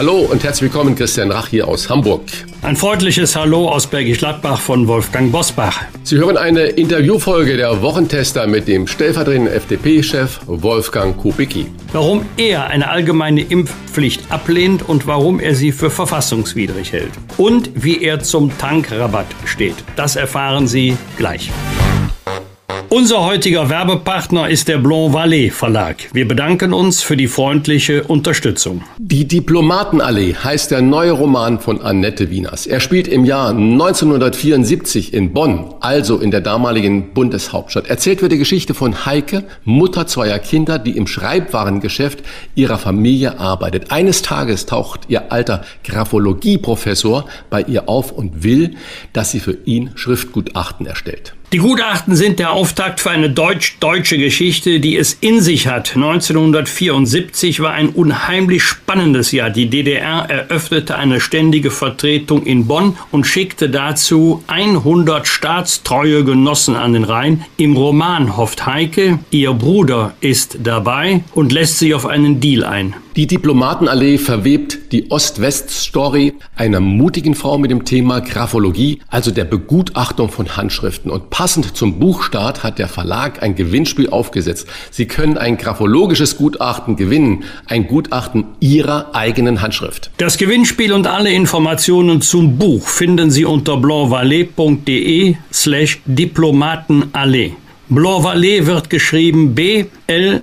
Hallo und herzlich willkommen, Christian Rach hier aus Hamburg. Ein freundliches Hallo aus Bergisch Gladbach von Wolfgang Bosbach. Sie hören eine Interviewfolge der Wochentester mit dem stellvertretenden FDP-Chef Wolfgang Kubicki. Warum er eine allgemeine Impfpflicht ablehnt und warum er sie für verfassungswidrig hält. Und wie er zum Tankrabatt steht. Das erfahren Sie gleich. Unser heutiger Werbepartner ist der Blanc Vallée Verlag. Wir bedanken uns für die freundliche Unterstützung. Die Diplomatenallee heißt der neue Roman von Annette Wieners. Er spielt im Jahr 1974 in Bonn, also in der damaligen Bundeshauptstadt. Erzählt wird die Geschichte von Heike, Mutter zweier Kinder, die im Schreibwarengeschäft ihrer Familie arbeitet. Eines Tages taucht ihr alter Graphologieprofessor bei ihr auf und will, dass sie für ihn Schriftgutachten erstellt. Die Gutachten sind der Auftakt für eine deutsch-deutsche Geschichte, die es in sich hat. 1974 war ein unheimlich spannendes Jahr. Die DDR eröffnete eine ständige Vertretung in Bonn und schickte dazu 100 staatstreue Genossen an den Rhein. Im Roman hofft Heike, ihr Bruder ist dabei und lässt sich auf einen Deal ein. Die Diplomatenallee verwebt die Ost-West-Story einer mutigen Frau mit dem Thema Graphologie, also der Begutachtung von Handschriften. Und passend zum Buchstart hat der Verlag ein Gewinnspiel aufgesetzt. Sie können ein graphologisches Gutachten gewinnen, ein Gutachten Ihrer eigenen Handschrift. Das Gewinnspiel und alle Informationen zum Buch finden Sie unter blancvalet.de slash Diplomatenallee. Blancvalet wird geschrieben B-L-A-N-V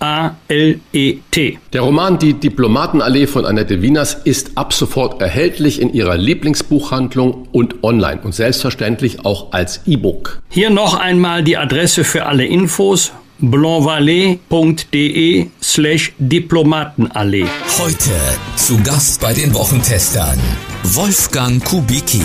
A-L-E-T. Der Roman Die Diplomatenallee von Annette Wieners ist ab sofort erhältlich in ihrer Lieblingsbuchhandlung und online und selbstverständlich auch als E-Book. Hier noch einmal die Adresse für alle Infos blancvalet.de slash Diplomatenallee. Heute zu Gast bei den Wochentestern Wolfgang Kubicki.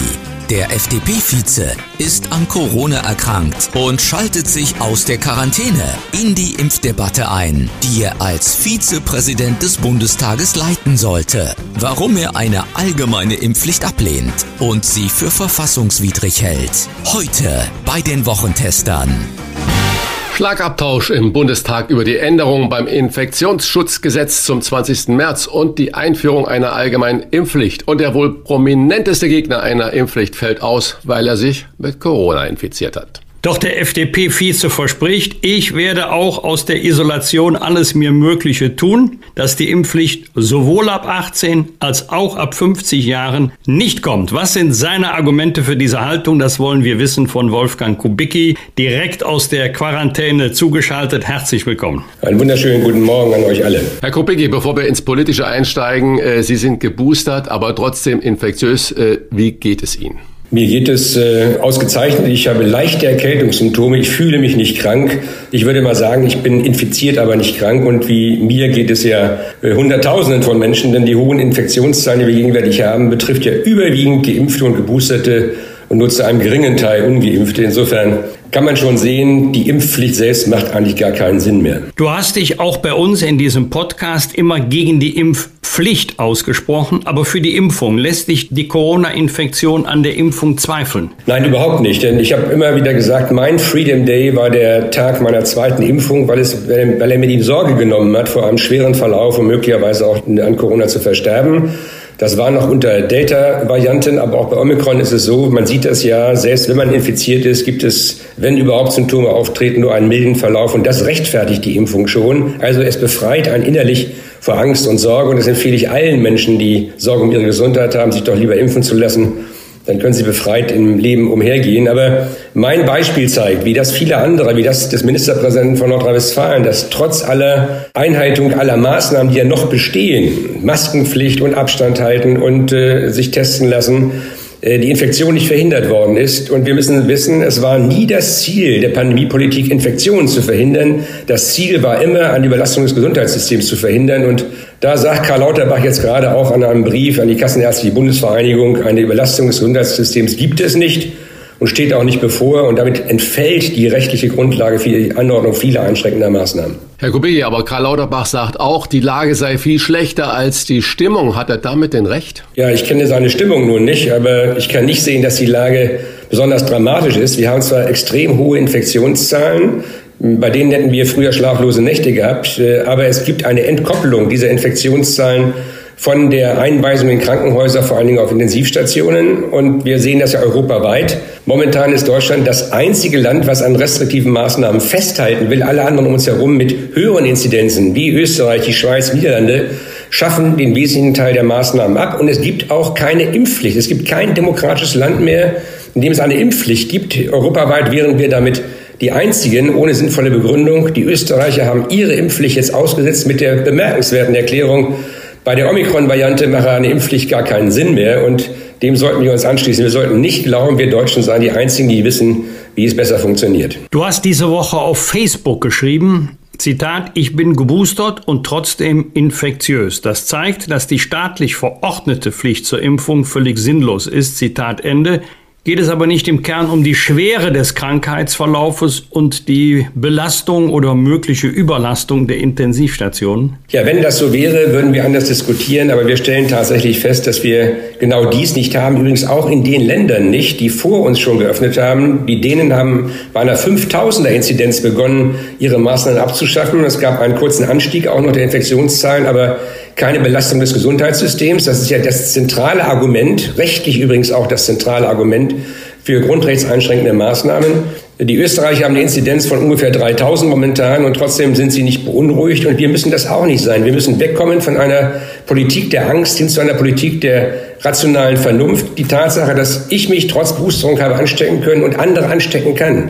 Der FDP-Vize ist an Corona erkrankt und schaltet sich aus der Quarantäne in die Impfdebatte ein, die er als Vizepräsident des Bundestages leiten sollte. Warum er eine allgemeine Impfpflicht ablehnt und sie für verfassungswidrig hält. Heute bei den Wochentestern. Schlagabtausch im Bundestag über die Änderungen beim Infektionsschutzgesetz zum 20. März und die Einführung einer allgemeinen Impfpflicht. Und der wohl prominenteste Gegner einer Impfpflicht fällt aus, weil er sich mit Corona infiziert hat. Doch der FDP-Vize verspricht, ich werde auch aus der Isolation alles mir Mögliche tun, dass die Impfpflicht sowohl ab 18 als auch ab 50 Jahren nicht kommt. Was sind seine Argumente für diese Haltung? Das wollen wir wissen von Wolfgang Kubicki, direkt aus der Quarantäne zugeschaltet. Herzlich willkommen. Einen wunderschönen guten Morgen an euch alle. Herr Kubicki, bevor wir ins Politische einsteigen, äh, Sie sind geboostert, aber trotzdem infektiös. Äh, wie geht es Ihnen? Mir geht es äh, ausgezeichnet. Ich habe leichte Erkältungssymptome. Ich fühle mich nicht krank. Ich würde mal sagen, ich bin infiziert, aber nicht krank. Und wie mir geht es ja äh, Hunderttausenden von Menschen, denn die hohen Infektionszahlen, die wir gegenwärtig haben, betrifft ja überwiegend Geimpfte und Geboosterte und nur zu einem geringen Teil Ungeimpfte. Insofern kann man schon sehen, die Impfpflicht selbst macht eigentlich gar keinen Sinn mehr. Du hast dich auch bei uns in diesem Podcast immer gegen die Impfpflicht ausgesprochen, aber für die Impfung lässt dich die Corona-Infektion an der Impfung zweifeln? Nein, überhaupt nicht, denn ich habe immer wieder gesagt, mein Freedom Day war der Tag meiner zweiten Impfung, weil, es, weil er mir die Sorge genommen hat, vor einem schweren Verlauf und möglicherweise auch an Corona zu versterben. Das war noch unter Delta-Varianten, aber auch bei Omikron ist es so, man sieht das ja, selbst wenn man infiziert ist, gibt es, wenn überhaupt Symptome auftreten, nur einen milden Verlauf und das rechtfertigt die Impfung schon. Also es befreit einen innerlich vor Angst und Sorge und das empfehle ich allen Menschen, die Sorge um ihre Gesundheit haben, sich doch lieber impfen zu lassen dann können sie befreit im Leben umhergehen. Aber mein Beispiel zeigt, wie das viele andere, wie das des Ministerpräsidenten von Nordrhein-Westfalen, dass trotz aller Einhaltung aller Maßnahmen, die ja noch bestehen, Maskenpflicht und Abstand halten und äh, sich testen lassen, äh, die Infektion nicht verhindert worden ist. Und wir müssen wissen, es war nie das Ziel der Pandemiepolitik, Infektionen zu verhindern. Das Ziel war immer, eine Überlastung des Gesundheitssystems zu verhindern. Und Da sagt Karl Lauterbach jetzt gerade auch an einem Brief an die Kassenärztliche Bundesvereinigung, eine Überlastung des Gesundheitssystems gibt es nicht und steht auch nicht bevor. Und damit entfällt die rechtliche Grundlage für die Anordnung vieler einschränkender Maßnahmen. Herr Kubicki, aber Karl Lauterbach sagt auch, die Lage sei viel schlechter als die Stimmung. Hat er damit denn recht? Ja, ich kenne seine Stimmung nun nicht, aber ich kann nicht sehen, dass die Lage besonders dramatisch ist. Wir haben zwar extrem hohe Infektionszahlen, bei denen hätten wir früher schlaflose Nächte gehabt, äh, aber es gibt eine Entkopplung dieser Infektionszahlen von der Einweisung in Krankenhäuser, vor allen Dingen auf Intensivstationen. Und wir sehen das ja europaweit. Momentan ist Deutschland das einzige Land, was an restriktiven Maßnahmen festhalten will. Alle anderen um uns herum mit höheren Inzidenzen wie Österreich, die Schweiz, Niederlande schaffen den wesentlichen Teil der Maßnahmen ab. Und es gibt auch keine Impfpflicht. Es gibt kein demokratisches Land mehr, in dem es eine Impfpflicht gibt. Europaweit wären wir damit die einzigen ohne sinnvolle Begründung. Die Österreicher haben ihre Impfpflicht jetzt ausgesetzt mit der bemerkenswerten Erklärung, bei der Omikron-Variante mache eine Impfpflicht gar keinen Sinn mehr und dem sollten wir uns anschließen. Wir sollten nicht glauben, wir Deutschen seien die Einzigen, die wissen, wie es besser funktioniert. Du hast diese Woche auf Facebook geschrieben, Zitat, ich bin geboostert und trotzdem infektiös. Das zeigt, dass die staatlich verordnete Pflicht zur Impfung völlig sinnlos ist. Zitat Ende geht es aber nicht im Kern um die Schwere des Krankheitsverlaufes und die Belastung oder mögliche Überlastung der Intensivstationen? Ja, wenn das so wäre, würden wir anders diskutieren, aber wir stellen tatsächlich fest, dass wir genau dies nicht haben. Übrigens auch in den Ländern nicht, die vor uns schon geöffnet haben. Die Dänen haben bei einer 5000er Inzidenz begonnen, ihre Maßnahmen abzuschaffen. Es gab einen kurzen Anstieg auch noch der Infektionszahlen, aber keine Belastung des Gesundheitssystems. Das ist ja das zentrale Argument, rechtlich übrigens auch das zentrale Argument für grundrechtseinschränkende Maßnahmen. Die Österreicher haben eine Inzidenz von ungefähr 3000 momentan und trotzdem sind sie nicht beunruhigt und wir müssen das auch nicht sein. Wir müssen wegkommen von einer Politik der Angst hin zu einer Politik der rationalen Vernunft. Die Tatsache, dass ich mich trotz Boosterung habe anstecken können und andere anstecken kann,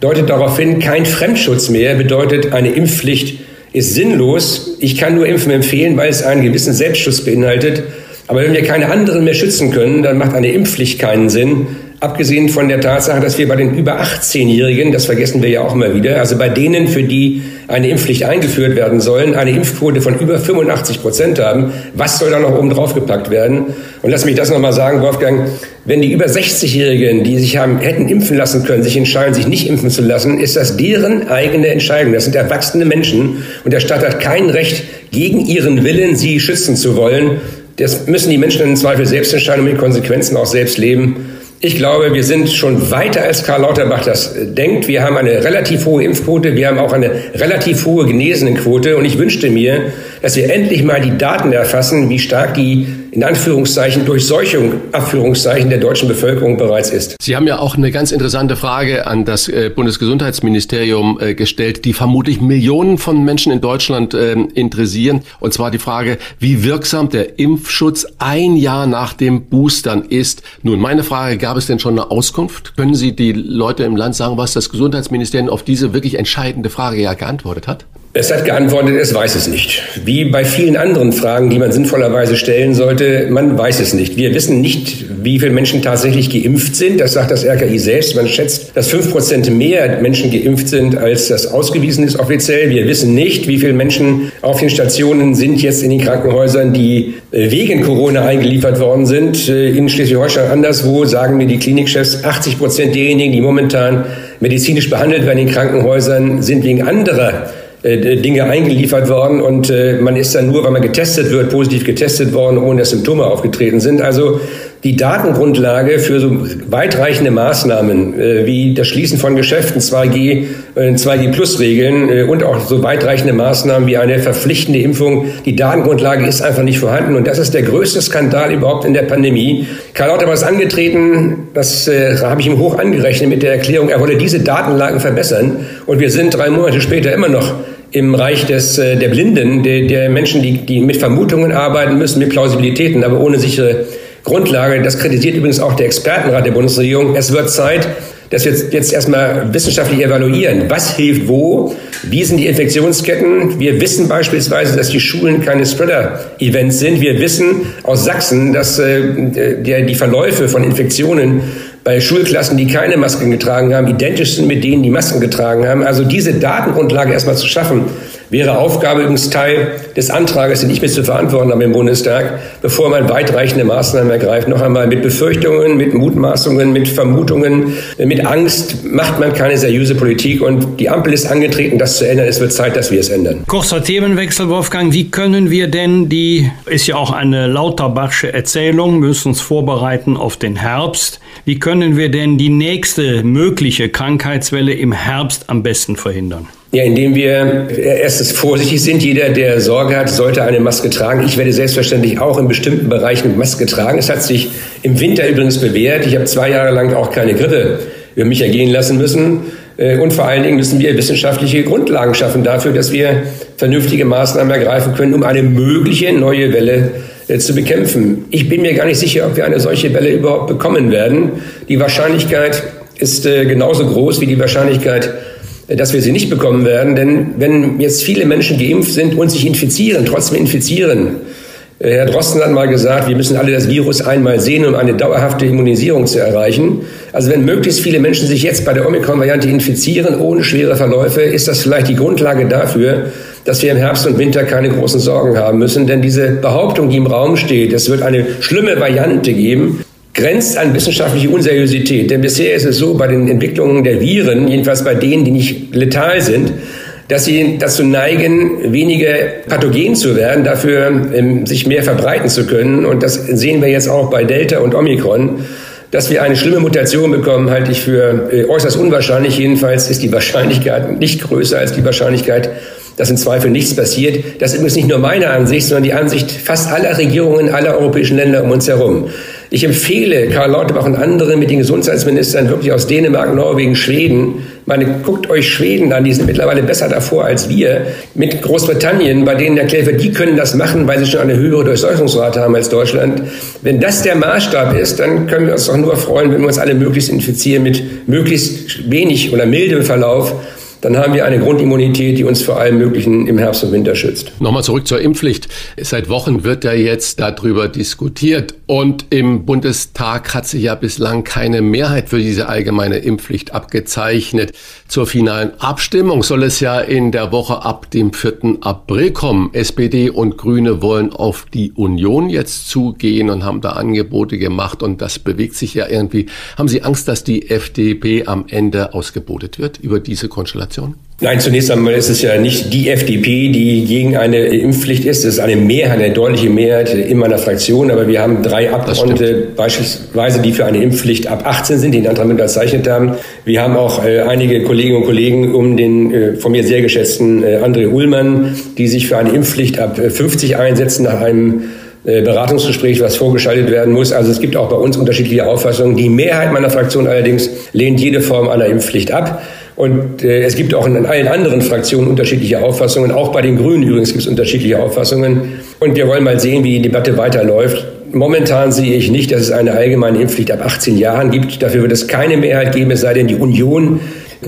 deutet darauf hin, kein Fremdschutz mehr bedeutet eine Impfpflicht ist sinnlos. Ich kann nur Impfen empfehlen, weil es einen gewissen Selbstschutz beinhaltet. Aber wenn wir keine anderen mehr schützen können, dann macht eine Impfpflicht keinen Sinn. Abgesehen von der Tatsache, dass wir bei den über 18-Jährigen, das vergessen wir ja auch immer wieder, also bei denen, für die eine Impfpflicht eingeführt werden sollen, eine Impfquote von über 85 Prozent haben. Was soll da noch oben drauf gepackt werden? Und lass mich das nochmal sagen, Wolfgang, wenn die über 60-Jährigen, die sich haben, hätten impfen lassen können, sich entscheiden, sich nicht impfen zu lassen, ist das deren eigene Entscheidung. Das sind erwachsene Menschen und der Staat hat kein Recht, gegen ihren Willen sie schützen zu wollen. Das müssen die Menschen im Zweifel selbst entscheiden und mit Konsequenzen auch selbst leben. Ich glaube, wir sind schon weiter als Karl Lauterbach das denkt. Wir haben eine relativ hohe Impfquote, wir haben auch eine relativ hohe Genesenenquote und ich wünschte mir, dass wir endlich mal die Daten erfassen, wie stark die in Anführungszeichen Durchseuchung, Abführungszeichen der deutschen Bevölkerung bereits ist. Sie haben ja auch eine ganz interessante Frage an das äh, Bundesgesundheitsministerium äh, gestellt, die vermutlich Millionen von Menschen in Deutschland ähm, interessieren. Und zwar die Frage, wie wirksam der Impfschutz ein Jahr nach dem Boostern ist. Nun, meine Frage, gab es denn schon eine Auskunft? Können Sie die Leute im Land sagen, was das Gesundheitsministerium auf diese wirklich entscheidende Frage ja geantwortet hat? Es hat geantwortet, es weiß es nicht. Wie bei vielen anderen Fragen, die man sinnvollerweise stellen sollte, man weiß es nicht. Wir wissen nicht, wie viele Menschen tatsächlich geimpft sind. Das sagt das RKI selbst. Man schätzt, dass fünf Prozent mehr Menschen geimpft sind, als das ausgewiesen ist offiziell. Wir wissen nicht, wie viele Menschen auf den Stationen sind jetzt in den Krankenhäusern, die äh, wegen Corona eingeliefert worden sind. Äh, in Schleswig-Holstein anderswo sagen mir die Klinikchefs, 80 Prozent derjenigen, die momentan medizinisch behandelt werden in Krankenhäusern, sind wegen anderer Dinge eingeliefert worden und äh, man ist dann nur, weil man getestet wird, positiv getestet worden, ohne dass Symptome aufgetreten sind. Also die Datengrundlage für so weitreichende Maßnahmen äh, wie das Schließen von Geschäften, 2G, äh, 2G-Plus-Regeln äh, und auch so weitreichende Maßnahmen wie eine verpflichtende Impfung, die Datengrundlage ist einfach nicht vorhanden. Und das ist der größte Skandal überhaupt in der Pandemie. Karl Lauterbach ist angetreten, das äh, habe ich ihm hoch angerechnet mit der Erklärung, er wolle diese Datenlagen verbessern. Und wir sind drei Monate später immer noch im Reich des, äh, der Blinden, der, der Menschen, die, die mit Vermutungen arbeiten müssen, mit Plausibilitäten, aber ohne sichere Grundlage. Das kritisiert übrigens auch der Expertenrat der Bundesregierung. Es wird Zeit, dass wir jetzt erstmal wissenschaftlich evaluieren, was hilft wo, wie sind die Infektionsketten. Wir wissen beispielsweise, dass die Schulen keine Spreader-Events sind. Wir wissen aus Sachsen, dass äh, der, die Verläufe von Infektionen bei Schulklassen, die keine Masken getragen haben, identisch sind mit denen, die Masken getragen haben. Also diese Datengrundlage erstmal zu schaffen, Wäre Aufgabe übrigens Teil des Antrages, den ich mir zu verantworten habe im Bundestag, bevor man weitreichende Maßnahmen ergreift, noch einmal mit Befürchtungen, mit Mutmaßungen, mit Vermutungen, mit Angst macht man keine seriöse Politik und die Ampel ist angetreten, das zu ändern. Es wird Zeit, dass wir es ändern. Kurzer Themenwechsel, Wolfgang. Wie können wir denn die, ist ja auch eine Lauterbachsche Erzählung, müssen uns vorbereiten auf den Herbst. Wie können wir denn die nächste mögliche Krankheitswelle im Herbst am besten verhindern? Ja, indem wir erstens vorsichtig sind. Jeder, der Sorge hat, sollte eine Maske tragen. Ich werde selbstverständlich auch in bestimmten Bereichen Maske tragen. Es hat sich im Winter übrigens bewährt. Ich habe zwei Jahre lang auch keine Grippe über mich ergehen lassen müssen. Äh, und vor allen Dingen müssen wir wissenschaftliche Grundlagen schaffen dafür, dass wir vernünftige Maßnahmen ergreifen können, um eine mögliche neue Welle äh, zu bekämpfen. Ich bin mir gar nicht sicher, ob wir eine solche Welle überhaupt bekommen werden. Die Wahrscheinlichkeit ist äh, genauso groß wie die Wahrscheinlichkeit, dass wir sie nicht bekommen werden. Denn wenn jetzt viele Menschen geimpft sind und sich infizieren, trotzdem infizieren, äh, Herr Drosten hat mal gesagt, wir müssen alle das Virus einmal sehen, um eine dauerhafte Immunisierung zu erreichen. Also wenn möglichst viele Menschen sich jetzt bei der Omikron-Variante infizieren, ohne schwere Verläufe, ist das vielleicht die Grundlage dafür, dass wir im Herbst und Winter keine großen Sorgen haben müssen. Denn diese Behauptung, die im Raum steht, es wird eine schlimme Variante geben, grenzt an wissenschaftliche Unseriosität. Denn bisher ist es so, bei den Entwicklungen der Viren, jedenfalls bei denen, die nicht letal sind, dass sie dazu neigen, weniger pathogen zu werden, dafür ähm, sich mehr verbreiten zu können. Und das sehen wir jetzt auch bei Delta und Omikron. Dass wir eine schlimme Mutation bekommen, halte ich für äh, äußerst unwahrscheinlich. Jedenfalls ist die Wahrscheinlichkeit nicht größer als die Wahrscheinlichkeit, dass im Zweifel nichts passiert. Das ist übrigens nicht nur meine Ansicht, sondern die Ansicht fast aller Regierungen aller europäischen Länder um uns herum. Ich empfehle Karl Lauterbach und andere mit den Gesundheitsministern wirklich aus Dänemark, Norwegen, Schweden. Meine, guckt euch Schweden an, die sind mittlerweile besser davor als wir. Mit Großbritannien, bei denen erklärt wird, die können das machen, weil sie schon eine höhere Durchseuchungsrate haben als Deutschland. Wenn das der Maßstab ist, dann können wir uns doch nur freuen, wenn wir uns alle möglichst infizieren mit möglichst wenig oder mildem Verlauf dann haben wir eine Grundimmunität, die uns vor allem Möglichen im Herbst und Winter schützt. Nochmal zurück zur Impfpflicht. Seit Wochen wird ja jetzt darüber diskutiert und im Bundestag hat sich ja bislang keine Mehrheit für diese allgemeine Impfpflicht abgezeichnet. Zur finalen Abstimmung soll es ja in der Woche ab dem 4. April kommen. SPD und Grüne wollen auf die Union jetzt zugehen und haben da Angebote gemacht und das bewegt sich ja irgendwie. Haben Sie Angst, dass die FDP am Ende ausgebotet wird über diese Konstellation? Fraktion? Nein, zunächst einmal ist es ja nicht die FDP, die gegen eine Impfpflicht ist. Es ist eine Mehrheit, eine deutliche Mehrheit in meiner Fraktion. Aber wir haben drei Abgeordnete beispielsweise, die für eine Impfpflicht ab 18 sind, die den Antrag unterzeichnet haben. Wir haben auch äh, einige Kolleginnen und Kollegen um den äh, von mir sehr geschätzten äh, André Ullmann, die sich für eine Impfpflicht ab 50 äh, einsetzen nach einem äh, Beratungsgespräch, was vorgeschaltet werden muss. Also es gibt auch bei uns unterschiedliche Auffassungen. Die Mehrheit meiner Fraktion allerdings lehnt jede Form einer Impfpflicht ab. Und äh, es gibt auch in allen anderen Fraktionen unterschiedliche Auffassungen. Auch bei den Grünen übrigens gibt es unterschiedliche Auffassungen. Und wir wollen mal sehen, wie die Debatte weiterläuft. Momentan sehe ich nicht, dass es eine allgemeine Impfpflicht ab 18 Jahren gibt. Dafür wird es keine Mehrheit geben, es sei denn, die Union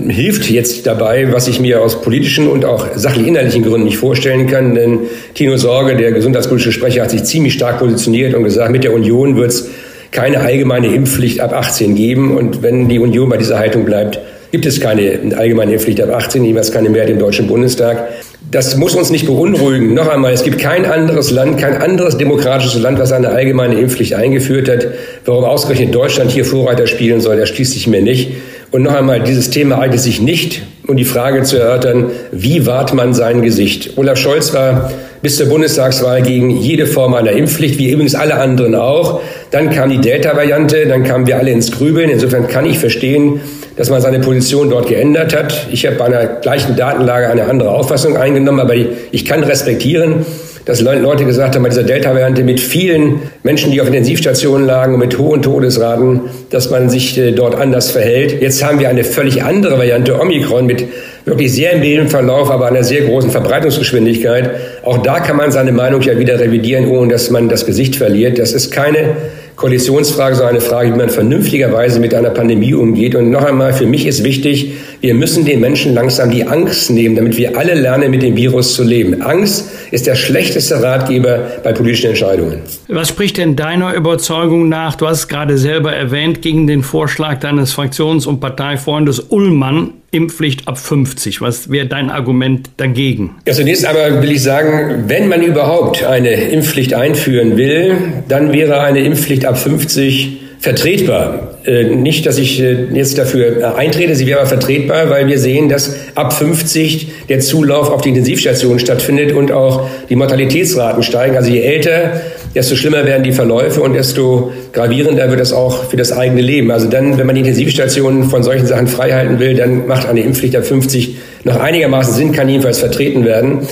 hilft jetzt dabei, was ich mir aus politischen und auch sachlich-inhaltlichen Gründen nicht vorstellen kann. Denn Tino Sorge, der gesundheitspolitische Sprecher, hat sich ziemlich stark positioniert und gesagt, mit der Union wird es keine allgemeine Impfpflicht ab 18 geben. Und wenn die Union bei dieser Haltung bleibt, gibt es keine allgemeine Impfpflicht ab 18, jeweils keine Mehrheit im Deutschen Bundestag. Das muss uns nicht beunruhigen. Noch einmal, es gibt kein anderes Land, kein anderes demokratisches Land, was eine allgemeine Impfpflicht eingeführt hat. Warum ausgerechnet Deutschland hier Vorreiter spielen soll, das schließt sich mir nicht. Und noch einmal, dieses Thema eignet sich nicht, um die Frage zu erörtern, wie wahrt man sein Gesicht? Olaf Scholz war bis zur Bundestagswahl gegen jede Form einer Impfpflicht, wie übrigens alle anderen auch. Dann kam die Delta-Variante, dann kamen wir alle ins Grübeln. Insofern kann ich verstehen, dass man seine Position dort geändert hat. Ich habe bei einer gleichen Datenlage eine andere Auffassung eingenommen, aber ich kann respektieren, dass Leute gesagt haben, bei dieser Delta-Variante mit vielen Menschen, die auf Intensivstationen lagen und mit hohen Todesraten, dass man sich äh, dort anders verhält. Jetzt haben wir eine völlig andere Variante, Omikron, mit wirklich sehr mildem Verlauf, aber einer sehr großen Verbreitungsgeschwindigkeit. Auch da kann man seine Meinung ja wieder revidieren, ohne dass man das Gesicht verliert. Das ist keine Koalitionsfrage, sondern eine Frage, wie man vernünftigerweise mit einer Pandemie umgeht. Und noch einmal, für mich ist wichtig, wir müssen den Menschen langsam die Angst nehmen, damit wir alle lernen, mit dem Virus zu leben. Angst ist der schlechteste Ratgeber bei politischen Entscheidungen. Was spricht denn deiner Überzeugung nach? Du hast es gerade selber erwähnt, gegen den Vorschlag deines Fraktions- und Parteifreundes Ullmann Impfpflicht ab 50. Was wäre dein Argument dagegen? Ja, zunächst einmal will ich sagen, wenn man überhaupt eine Impfpflicht einführen will, dann wäre eine Impfpflicht ab 50 vertretbar. Äh, nicht, dass ich äh, jetzt dafür äh, eintrete, sie wäre aber vertretbar, weil wir sehen, dass ab 50 der Zulauf auf die Intensivstationen stattfindet und auch die Mortalitätsraten steigen. Also je älter, desto schlimmer werden die Verläufe und desto gravierender wird es auch für das eigene Leben. Also dann, wenn man die Intensivstationen von solchen Sachen freihalten will, dann macht eine Impfpflicht ab 50 noch einigermaßen Sinn, kann jedenfalls vertreten werden.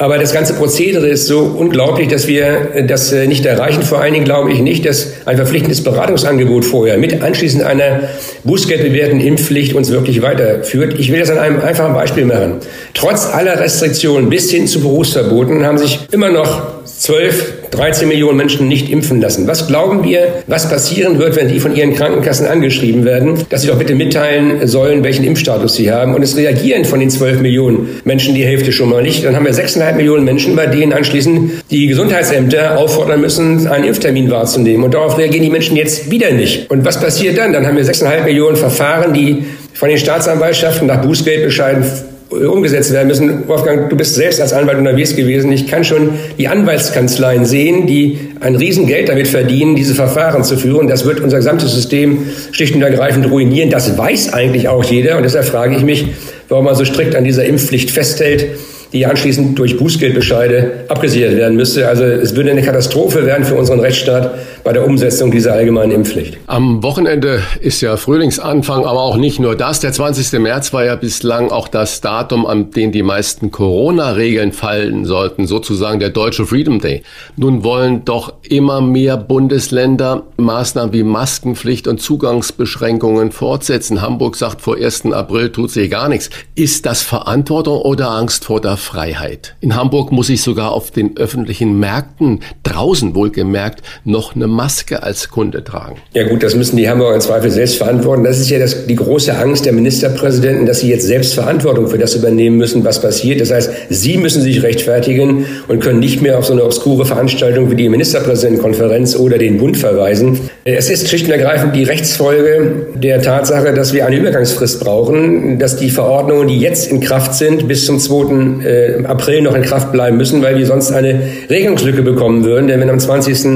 Aber das ganze Prozedere ist so unglaublich, dass wir das äh, nicht erreichen. Vor allen Dingen glaube ich nicht, dass ein verpflichtendes Beratungsangebot vorher mit anschließend einer bußgeldbewährten Impfpflicht uns wirklich weiterführt. Ich will das an einem einfachen Beispiel machen. Trotz aller Restriktionen bis hin zu Berufsverboten haben sich immer noch 12, 13 Millionen Menschen nicht impfen lassen. Was glauben wir, was passieren wird, wenn die von ihren Krankenkassen angeschrieben werden, dass sie doch bitte mitteilen sollen, welchen Impfstatus sie haben? Und es reagieren von den 12 Millionen Menschen die Hälfte schon mal nicht. Dann haben wir 6,5 Millionen Menschen, bei denen anschließend die Gesundheitsämter auffordern müssen, einen Impftermin wahrzunehmen. Und darauf reagieren die Menschen jetzt wieder nicht. Und was passiert dann? Dann haben wir 6,5 Millionen Verfahren, die von den Staatsanwaltschaften nach Bußgeldbescheiden umgesetzt werden müssen. Wolfgang, du bist selbst als Anwalt unterwegs gewesen. Ich kann schon die Anwaltskanzleien sehen, die ein Riesengeld damit verdienen, diese Verfahren zu führen. Das wird unser gesamtes System schlicht und ergreifend ruinieren. Das weiß eigentlich auch jeder. Und deshalb frage ich mich, warum man so strikt an dieser Impfpflicht festhält die anschließend durch Bußgeldbescheide abgesichert werden müsste. Also es würde eine Katastrophe werden für unseren Rechtsstaat bei der Umsetzung dieser allgemeinen Impfpflicht. Am Wochenende ist ja Frühlingsanfang, aber auch nicht nur das. Der 20. März war ja bislang auch das Datum, an dem die meisten Corona-Regeln fallen sollten, sozusagen der deutsche Freedom Day. Nun wollen doch immer mehr Bundesländer Maßnahmen wie Maskenpflicht und Zugangsbeschränkungen fortsetzen. Hamburg sagt, vor 1. April tut sich gar nichts. Ist das Verantwortung oder Angst vor der Freiheit. In Hamburg muss ich sogar auf den öffentlichen Märkten, draußen wohlgemerkt, noch eine Maske als Kunde tragen. Ja gut, das müssen die Hamburger im Zweifel selbst verantworten. Das ist ja das, die große Angst der Ministerpräsidenten, dass sie jetzt selbst Verantwortung für das übernehmen müssen, was passiert. Das heißt, sie müssen sich rechtfertigen und können nicht mehr auf so eine obskure Veranstaltung wie die Ministerpräsidentenkonferenz oder den Bund verweisen. Es ist schlicht und ergreifend die Rechtsfolge der Tatsache, dass wir eine Übergangsfrist brauchen, dass die Verordnungen, die jetzt in Kraft sind, bis zum 2. Äh, April noch in Kraft bleiben müssen, weil wir sonst eine Regelungslücke bekommen würden. Denn wenn am 20.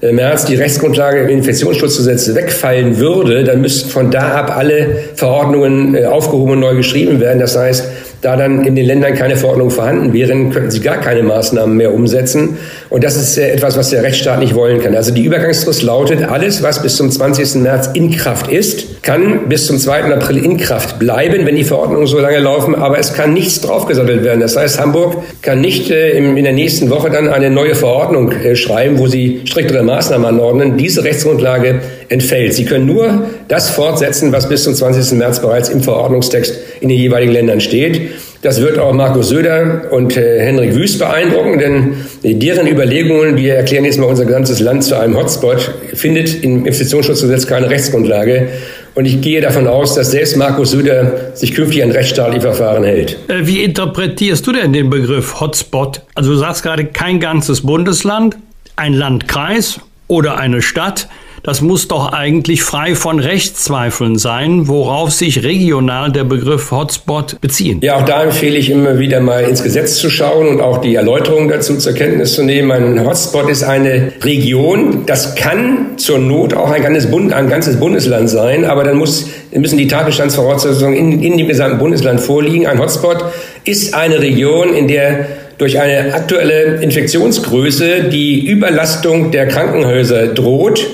Äh, März die Rechtsgrundlage im Infektionsschutzgesetz wegfallen würde, dann müssten von da ab alle Verordnungen äh, aufgehoben und neu geschrieben werden. Das heißt, da dann in den Ländern keine Verordnungen vorhanden wären, könnten sie gar keine Maßnahmen mehr umsetzen. Und das ist äh, etwas, was der Rechtsstaat nicht wollen kann. Also die Übergangsfrist lautet, alles, was bis zum 20. März in Kraft ist, kann bis zum 2. April in Kraft bleiben, wenn die Verordnungen so lange laufen, aber es kann nichts draufgesattelt werden. Das heißt, Hamburg kann nicht äh, in der nächsten Woche dann eine neue Verordnung äh, schreiben, wo sie striktere Maßnahmen anordnen. Diese Rechtsgrundlage entfällt. Sie können nur das fortsetzen, was bis zum 20. März bereits im Verordnungstext in den jeweiligen Ländern steht. Das wird auch Markus Söder und äh, Henrik Wüst beeindrucken, denn deren Überlegungen, wir erklären jetzt mal unser ganzes Land zu einem Hotspot, findet im Investitionsschutzgesetz keine Rechtsgrundlage. Und ich gehe davon aus, dass selbst Markus Söder sich künftig an rechtsstaatliche Verfahren hält. Äh, wie interpretierst du denn den Begriff Hotspot? Also du sagst gerade kein ganzes Bundesland, ein Landkreis oder eine Stadt. Das muss doch eigentlich frei von Rechtszweifeln sein, worauf sich regional der Begriff Hotspot bezieht. Ja, auch da empfehle ich immer wieder mal ins Gesetz zu schauen und auch die Erläuterungen dazu zur Kenntnis zu nehmen. Ein Hotspot ist eine Region, das kann zur Not auch ein ganzes, Bund, ein ganzes Bundesland sein, aber dann muss, müssen die Tatbestandsvoraussetzungen in, in dem gesamten Bundesland vorliegen. Ein Hotspot ist eine Region, in der durch eine aktuelle Infektionsgröße die Überlastung der Krankenhäuser droht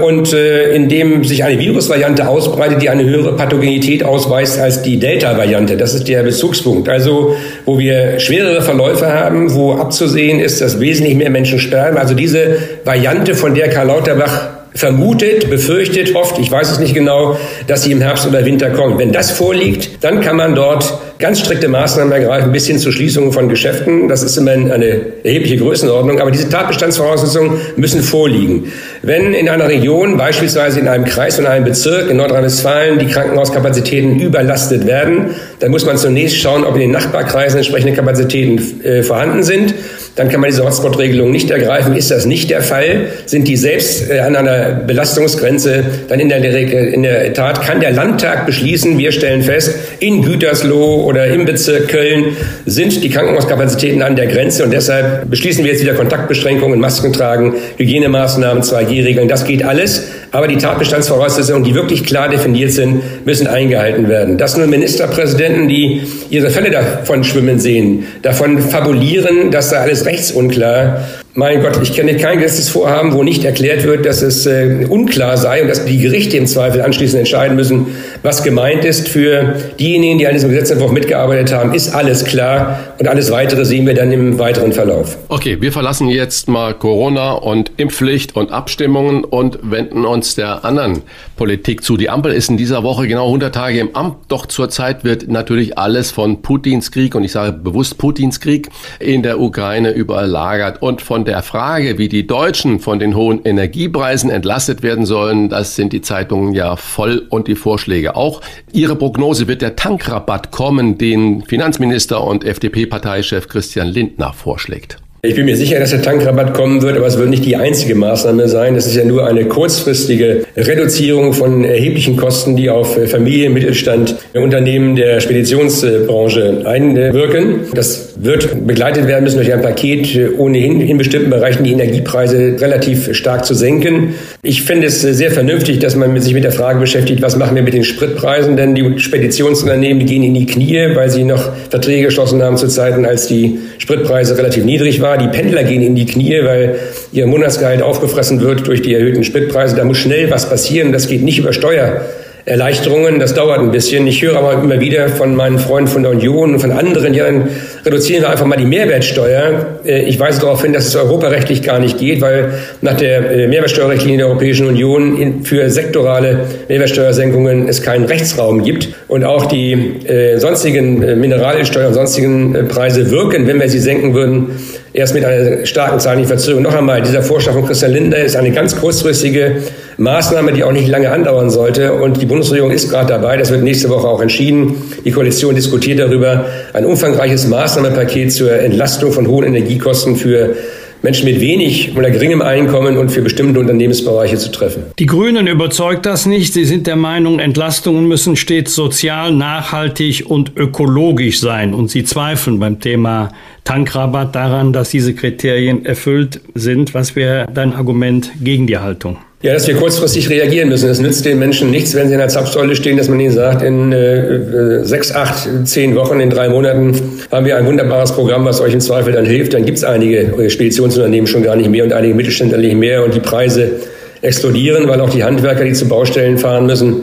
und äh, in dem sich eine Virusvariante ausbreitet, die eine höhere Pathogenität ausweist als die Delta-Variante. Das ist der Bezugspunkt. Also wo wir schwerere Verläufe haben, wo abzusehen ist, dass wesentlich mehr Menschen sterben. Also diese Variante, von der Karl Lauterbach vermutet, befürchtet, hofft, ich weiß es nicht genau, dass sie im Herbst oder Winter kommt. Wenn das vorliegt, dann kann man dort ganz strikte Maßnahmen ergreifen, bis hin zur Schließung von Geschäften. Das ist immerhin eine erhebliche Größenordnung, aber diese Tatbestandsvoraussetzungen müssen vorliegen. Wenn in einer Region, beispielsweise in einem Kreis und einem Bezirk in Nordrhein-Westfalen, die Krankenhauskapazitäten überlastet werden, dann muss man zunächst schauen, ob in den Nachbarkreisen entsprechende Kapazitäten äh, vorhanden sind. Dann kann man diese Hotspot-Regelung nicht ergreifen. Ist das nicht der Fall, sind die selbst äh, an einer Belastungsgrenze, dann in der, in der Tat kann der Landtag beschließen, wir stellen fest, in Gütersloh oder im Bezirk Köln sind die Krankenhauskapazitäten an der Grenze und deshalb beschließen wir jetzt wieder Kontaktbeschränkungen, Masken tragen, Hygienemaßnahmen, 2G-Regeln, das geht alles. Aber die Tatbestandsvoraussetzungen, die wirklich klar definiert sind, müssen eingehalten werden. Dass nun Ministerpräsidenten, die ihre Fälle davon schwimmen sehen, davon fabulieren, dass da alles rechtsunklar mein Gott, ich kenne kein Gesetzesvorhaben, wo nicht erklärt wird, dass es äh, unklar sei und dass die Gerichte im Zweifel anschließend entscheiden müssen, was gemeint ist. Für diejenigen, die an diesem Gesetzentwurf mitgearbeitet haben, ist alles klar und alles Weitere sehen wir dann im weiteren Verlauf. Okay, wir verlassen jetzt mal Corona und Impfpflicht und Abstimmungen und wenden uns der anderen Politik zu. Die Ampel ist in dieser Woche genau 100 Tage im Amt, doch zurzeit wird natürlich alles von Putins Krieg und ich sage bewusst Putins Krieg in der Ukraine überlagert und von der Frage, wie die Deutschen von den hohen Energiepreisen entlastet werden sollen, das sind die Zeitungen ja voll und die Vorschläge auch. Ihre Prognose wird der Tankrabatt kommen, den Finanzminister und FDP-Parteichef Christian Lindner vorschlägt. Ich bin mir sicher, dass der Tankrabatt kommen wird, aber es wird nicht die einzige Maßnahme sein. Das ist ja nur eine kurzfristige Reduzierung von erheblichen Kosten, die auf Familien, Mittelstand, Unternehmen der Speditionsbranche einwirken. Das wird begleitet werden müssen durch ein Paket, ohnehin in bestimmten Bereichen die Energiepreise relativ stark zu senken. Ich finde es sehr vernünftig, dass man sich mit der Frage beschäftigt, was machen wir mit den Spritpreisen, denn die Speditionsunternehmen gehen in die Knie, weil sie noch Verträge geschlossen haben zu Zeiten, als die Spritpreise relativ niedrig waren. Die Pendler gehen in die Knie, weil ihr Monatsgehalt aufgefressen wird durch die erhöhten Spritpreise. Da muss schnell was passieren. Das geht nicht über Steuer. Erleichterungen. Das dauert ein bisschen. Ich höre aber immer wieder von meinen Freunden von der Union und von anderen, ja, dann reduzieren wir einfach mal die Mehrwertsteuer. Äh, ich weise darauf hin, dass es europarechtlich gar nicht geht, weil nach der äh, Mehrwertsteuerrichtlinie der Europäischen Union für sektorale Mehrwertsteuersenkungen es keinen Rechtsraum gibt. Und auch die äh, sonstigen Mineralsteuer und sonstigen Preise wirken, wenn wir sie senken würden, erst mit einer starken zeitlichen Verzögerung. Noch einmal, dieser Vorschlag von Christian Lindner ist eine ganz kurzfristige Maßnahme, die auch nicht lange andauern sollte. Und die Bundesregierung ist gerade dabei, das wird nächste Woche auch entschieden. Die Koalition diskutiert darüber, ein umfangreiches Maßnahmenpaket zur Entlastung von hohen Energiekosten für Menschen mit wenig oder geringem Einkommen und für bestimmte Unternehmensbereiche zu treffen. Die Grünen überzeugt das nicht. Sie sind der Meinung, Entlastungen müssen stets sozial, nachhaltig und ökologisch sein. Und sie zweifeln beim Thema Tankrabatt daran, dass diese Kriterien erfüllt sind. Was wäre dein Argument gegen die Haltung? Ja, dass wir kurzfristig reagieren müssen. Es nützt den Menschen nichts, wenn sie in der Zapfsäule stehen, dass man ihnen sagt, in äh, sechs, acht, zehn Wochen, in drei Monaten haben wir ein wunderbares Programm, was euch im Zweifel dann hilft. Dann gibt es einige Speditionsunternehmen schon gar nicht mehr und einige Mittelständler nicht mehr und die Preise explodieren, weil auch die Handwerker, die zu Baustellen fahren müssen,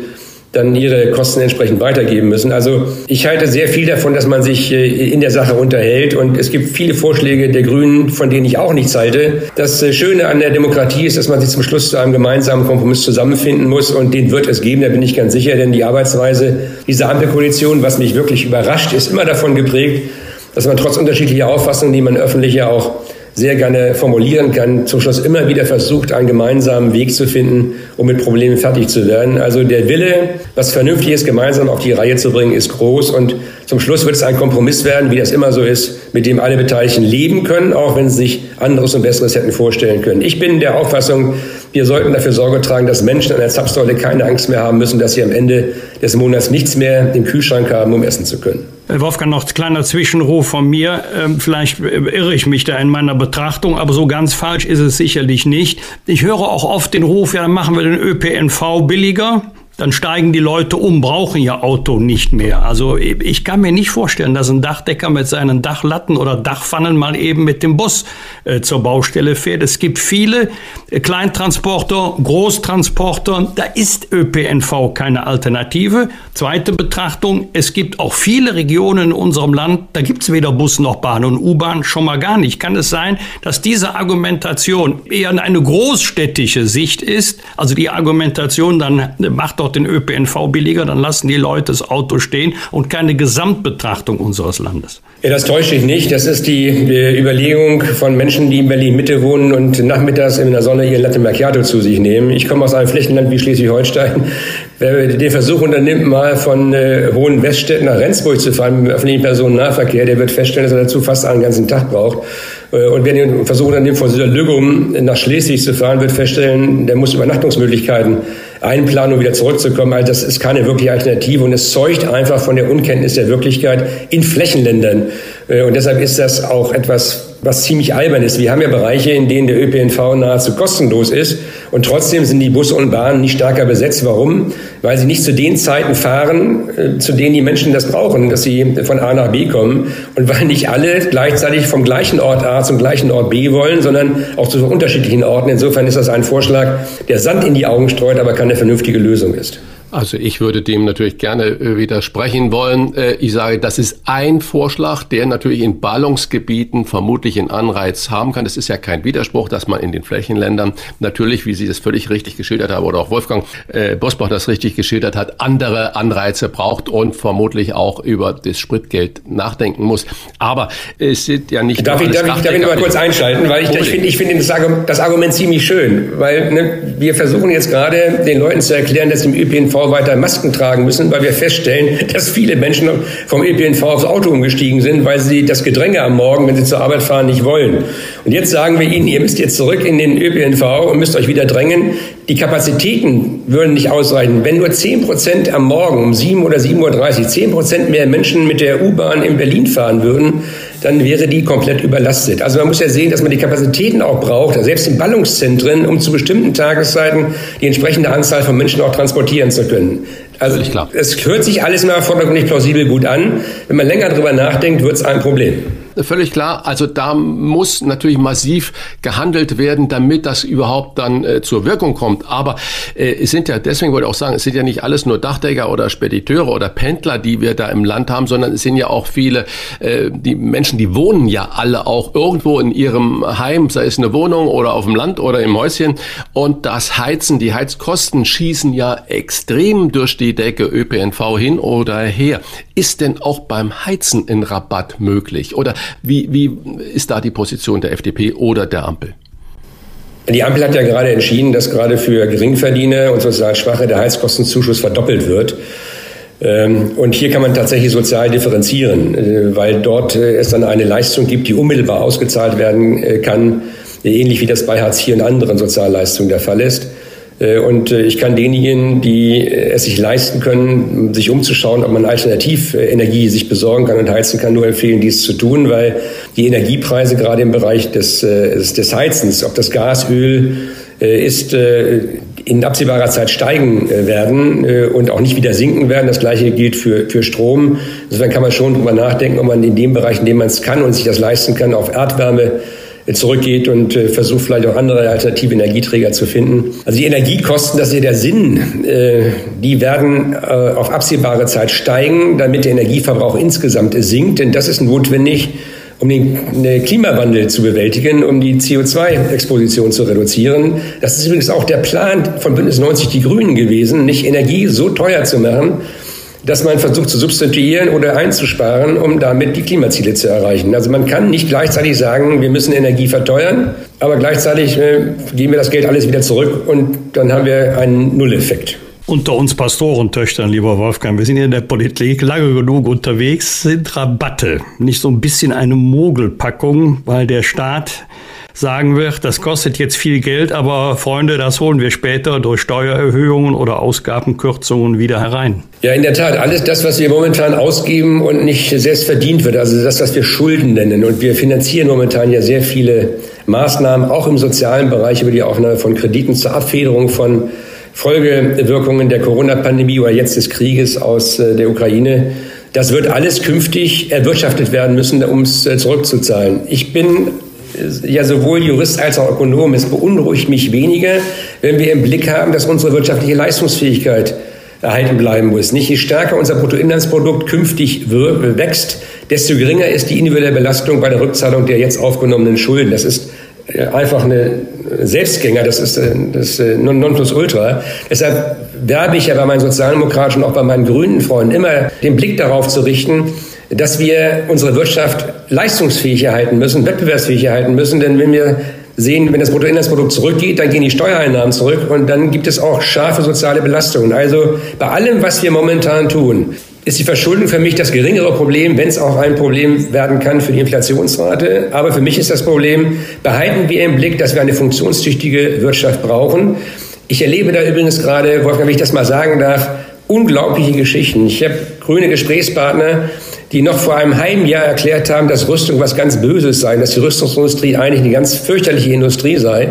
dann ihre Kosten entsprechend weitergeben müssen. Also ich halte sehr viel davon, dass man sich äh, in der Sache unterhält und es gibt viele Vorschläge der Grünen, von denen ich auch nichts halte. Das äh, Schöne an der Demokratie ist, dass man sich zum Schluss zu einem gemeinsamen Kompromiss zusammenfinden muss und den wird es geben, da bin ich ganz sicher, denn die Arbeitsweise dieser Ampelkoalition, was mich wirklich überrascht, ist immer davon geprägt, dass man trotz unterschiedlicher Auffassungen, die man öffentlich ja auch sehr gerne formulieren kann, zum Schluss immer wieder versucht, einen gemeinsamen Weg zu finden, um mit Problemen fertig zu werden. Also der Wille, was Vernünftiges gemeinsam auf die Reihe zu bringen, ist groß und zum Schluss wird es ein Kompromiss werden, wie das immer so ist, mit dem alle Beteiligten leben können, auch wenn sie sich anderes und Besseres hätten vorstellen können. Ich bin der Auffassung, wir sollten dafür Sorge tragen, dass Menschen an der Zapfsäule keine Angst mehr haben müssen, dass sie am Ende des Monats nichts mehr im Kühlschrank haben, um essen zu können. Wolfgang, noch ein kleiner Zwischenruf von mir. Ähm, vielleicht irre ich mich da in meiner Betrachtung, aber so ganz falsch ist es sicherlich nicht. Ich höre auch oft den Ruf, ja, dann machen wir den ÖPNV billiger dann steigen die Leute um, brauchen ihr Auto nicht mehr. Also ich kann mir nicht vorstellen, dass ein Dachdecker mit seinen Dachlatten oder Dachpfannen mal eben mit dem Bus äh, zur Baustelle fährt. Es gibt viele äh, Kleintransporter, Großtransporter, da ist ÖPNV keine Alternative. Zweite Betrachtung, es gibt auch viele Regionen in unserem Land, da gibt es weder Bus noch Bahn und U-Bahn, schon mal gar nicht. Kann es sein, dass diese Argumentation eher eine großstädtische Sicht ist? Also die Argumentation, dann macht doch doch den ÖPNV billiger, dann lassen die Leute das Auto stehen und keine Gesamtbetrachtung unseres Landes. Ja, das täuscht dich nicht. Das ist die Überlegung von Menschen, die in Berlin-Mitte wohnen und nachmittags in der Sonne ihr Latte Macchiato zu sich nehmen. Ich komme aus einem Flächenland wie Schleswig-Holstein. Wer den Versuch unternimmt, mal von äh, Hohen Weststädten nach Rendsburg zu fahren mit öffentlichen Personennahverkehr, der wird feststellen, dass er dazu fast einen ganzen Tag braucht. Äh, und wer den versucht, dann von Lüggum nach Schleswig zu fahren, wird feststellen, der muss Übernachtungsmöglichkeiten einplanen, um wieder zurückzukommen. Also das ist keine wirkliche Alternative und es zeugt einfach von der Unkenntnis der Wirklichkeit in Flächenländern. Äh, und deshalb ist das auch etwas, was ziemlich albern ist. Wir haben ja Bereiche, in denen der ÖPNV nahezu kostenlos ist und trotzdem sind die Busse und Bahnen nicht stärker besetzt. Warum? Weil sie nicht zu den Zeiten fahren, äh, zu denen die Menschen das brauchen, dass sie von A nach B kommen und weil nicht alle gleichzeitig vom gleichen Ort A zum gleichen Ort B wollen, sondern auch zu unterschiedlichen Orten. Insofern ist das ein Vorschlag, der Sand in die Augen streut, aber keine vernünftige Lösung ist. Also ich würde dem natürlich gerne äh, widersprechen wollen. Äh, ich sage, das ist ein Vorschlag, der natürlich in Ballungsgebieten vermutlich einen Anreiz haben kann. Das ist ja kein Widerspruch, dass man in den Flächenländern natürlich, wie Sie das völlig richtig geschildert haben, oder auch Wolfgang äh, Bosbach das richtig geschildert hat, andere Anreize braucht und vermutlich auch über das Spritgeld nachdenken muss. Aber es sind ja nicht... Darf ich, darf ich, darf ich mal kurz einschalten? Weil ich, ich finde ich finde das, das Argument ziemlich schön. Weil ne, wir versuchen jetzt gerade den Leuten zu erklären, dass im ÖPNV weiter Masken tragen müssen, weil wir feststellen, dass viele Menschen vom ÖPNV aufs Auto umgestiegen sind, weil sie das Gedränge am Morgen, wenn sie zur Arbeit fahren, nicht wollen. Und jetzt sagen wir ihnen, ihr müsst jetzt zurück in den ÖPNV und müsst euch wieder drängen. Die Kapazitäten würden nicht ausreichen. Wenn nur 10 Prozent am Morgen um 7 oder 7.30 Uhr 10 Prozent mehr Menschen mit der U-Bahn in Berlin fahren würden, dann wäre die komplett überlastet. Also man muss ja sehen, dass man die Kapazitäten auch braucht, selbst in Ballungszentren, um zu bestimmten Tageszeiten die entsprechende Anzahl von Menschen auch transportieren zu können. Also es hört sich alles mal vordergründig plausibel gut an. Wenn man länger drüber nachdenkt, wird es ein Problem völlig klar. Also da muss natürlich massiv gehandelt werden, damit das überhaupt dann äh, zur Wirkung kommt. Aber äh, es sind ja, deswegen wollte ich auch sagen, es sind ja nicht alles nur Dachdecker oder Spediteure oder Pendler, die wir da im Land haben, sondern es sind ja auch viele, äh, die Menschen, die wohnen ja alle auch irgendwo in ihrem Heim, sei es eine Wohnung oder auf dem Land oder im Häuschen. Und das Heizen, die Heizkosten schießen ja extrem durch die Decke ÖPNV hin oder her. Ist denn auch beim Heizen ein Rabatt möglich? Oder wie, wie ist da die Position der FDP oder der Ampel? Die Ampel hat ja gerade entschieden, dass gerade für Geringverdiener und sozial Schwache der Heizkostenzuschuss verdoppelt wird. Ähm, und hier kann man tatsächlich sozial differenzieren, äh, weil dort äh, es dann eine Leistung gibt, die unmittelbar ausgezahlt werden äh, kann, ähnlich wie das bei Hartz IV und anderen Sozialleistungen der Fall ist. Äh, und äh, ich kann denjenigen, die äh, es sich leisten können, sich umzuschauen, ob man Alternativenergie sich besorgen kann und heizen kann, nur empfehlen, dies zu tun, weil die Energiepreise gerade im Bereich des, des Heizens, ob das Gas, Öl ist, in absehbarer Zeit steigen werden und auch nicht wieder sinken werden. Das gleiche gilt für, für Strom. Insofern kann man schon darüber nachdenken, ob man in dem Bereich, in dem man es kann und sich das leisten kann, auf Erdwärme zurückgeht und äh, versucht vielleicht auch andere alternative Energieträger zu finden. Also die Energiekosten, das ist ja der Sinn, äh, die werden äh, auf absehbare Zeit steigen, damit der Energieverbrauch insgesamt sinkt, denn das ist notwendig, um den Klimawandel zu bewältigen, um die CO2-Exposition zu reduzieren. Das ist übrigens auch der Plan von Bündnis 90 Die Grünen gewesen, nicht Energie so teuer zu machen, dass man versucht zu substituieren oder einzusparen, um damit die Klimaziele zu erreichen. Also man kann nicht gleichzeitig sagen, wir müssen Energie verteuern, aber gleichzeitig äh, geben wir das Geld alles wieder zurück und dann haben wir einen Nulleffekt. Unter uns Pastorentöchtern, lieber Wolfgang, wir sind in der Politik lange genug unterwegs, sind Rabatte nicht so ein bisschen eine Mogelpackung, weil der Staat sagen wird, das kostet jetzt viel Geld, aber Freunde, das holen wir später durch Steuererhöhungen oder Ausgabenkürzungen wieder herein. Ja, in der Tat, alles das, was wir momentan ausgeben und nicht selbst verdient wird, also das, was wir Schulden nennen. Und wir finanzieren momentan ja sehr viele Maßnahmen, auch im sozialen Bereich über die Aufnahme von Krediten zur Abfederung von Folgewirkungen der Corona-Pandemie oder jetzt des Krieges aus äh, der Ukraine. Das wird alles künftig erwirtschaftet werden müssen, um es äh, zurückzuzahlen. Ich bin ja sowohl Jurist als auch Ökonom. Es beunruhigt mich weniger, wenn wir im Blick haben, dass unsere wirtschaftliche Leistungsfähigkeit erhalten bleiben muss. Nicht je stärker unser Bruttoinlandsprodukt künftig wächst, desto geringer ist die individuelle Belastung bei der Rückzahlung der jetzt aufgenommenen Schulden. Das ist äh, einfach eine Selbstgänger, das ist äh, das äh, Nonplusultra. Deshalb werbe ich ja bei meinen Sozialdemokraten und auch bei meinen grünen Freunden immer den Blick darauf zu richten, dass wir unsere Wirtschaft leistungsfähig erhalten müssen, wettbewerbsfähig erhalten müssen. Denn wenn wir sehen, wenn das Bruttoinlandsprodukt zurückgeht, dann gehen die Steuereinnahmen zurück und dann gibt es auch scharfe soziale Belastungen. Also bei allem, was wir momentan tun, ist die Verschuldung für mich das geringere Problem, wenn es auch ein Problem werden kann für die Inflationsrate. Aber für mich ist das Problem, behalten wir im Blick, dass wir eine funktionstüchtige Wirtschaft brauchen. Ich erlebe da übrigens gerade, Wolfgang, wenn ich das mal sagen darf, unglaubliche Geschichten. Ich habe grüne Gesprächspartner, die noch vor einem halben Jahr erklärt haben, dass Rüstung was ganz Böses sei, dass die Rüstungsindustrie eigentlich eine ganz fürchterliche Industrie sei,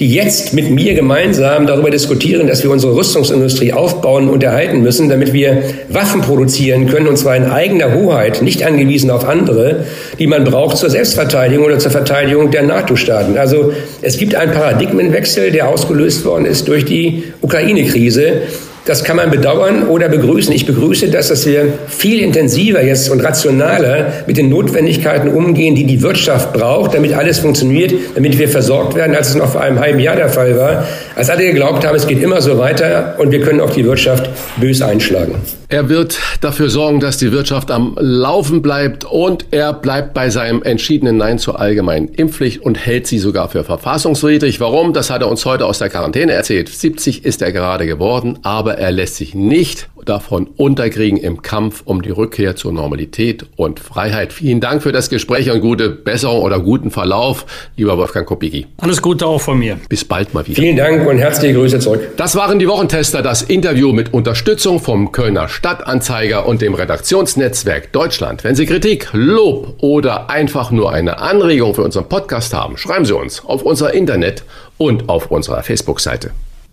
die jetzt mit mir gemeinsam darüber diskutieren, dass wir unsere Rüstungsindustrie aufbauen und erhalten müssen, damit wir Waffen produzieren können, und zwar in eigener Hoheit, nicht angewiesen auf andere, die man braucht zur Selbstverteidigung oder zur Verteidigung der NATO-Staaten. Also es gibt einen Paradigmenwechsel, der ausgelöst worden ist durch die Ukraine-Krise. Das kann man bedauern oder begrüßen. Ich begrüße das, dass wir viel intensiver jetzt und rationaler mit den Notwendigkeiten umgehen, die die Wirtschaft braucht, damit alles funktioniert, damit wir versorgt werden, als es noch vor einem halben Jahr der Fall war, als alle geglaubt haben, es geht immer so weiter und wir können auch die Wirtschaft bös einschlagen. Er wird dafür sorgen, dass die Wirtschaft am Laufen bleibt und er bleibt bei seinem entschiedenen Nein zur allgemeinen Impfpflicht und hält sie sogar für verfassungswidrig. Warum? Das hat er uns heute aus der Quarantäne erzählt. 70 ist er gerade geworden, aber er lässt sich nicht davon unterkriegen im Kampf um die Rückkehr zur Normalität und Freiheit. Vielen Dank für das Gespräch und gute Besserung oder guten Verlauf, lieber Wolfgang Kopicki. Alles Gute auch von mir. Bis bald mal wieder. Vielen Dank und herzliche Grüße zurück. Das waren die Wochentester, das Interview mit Unterstützung vom Kölner Stadtanzeiger und dem Redaktionsnetzwerk Deutschland. Wenn Sie Kritik, Lob oder einfach nur eine Anregung für unseren Podcast haben, schreiben Sie uns auf unser Internet und auf unserer Facebook-Seite.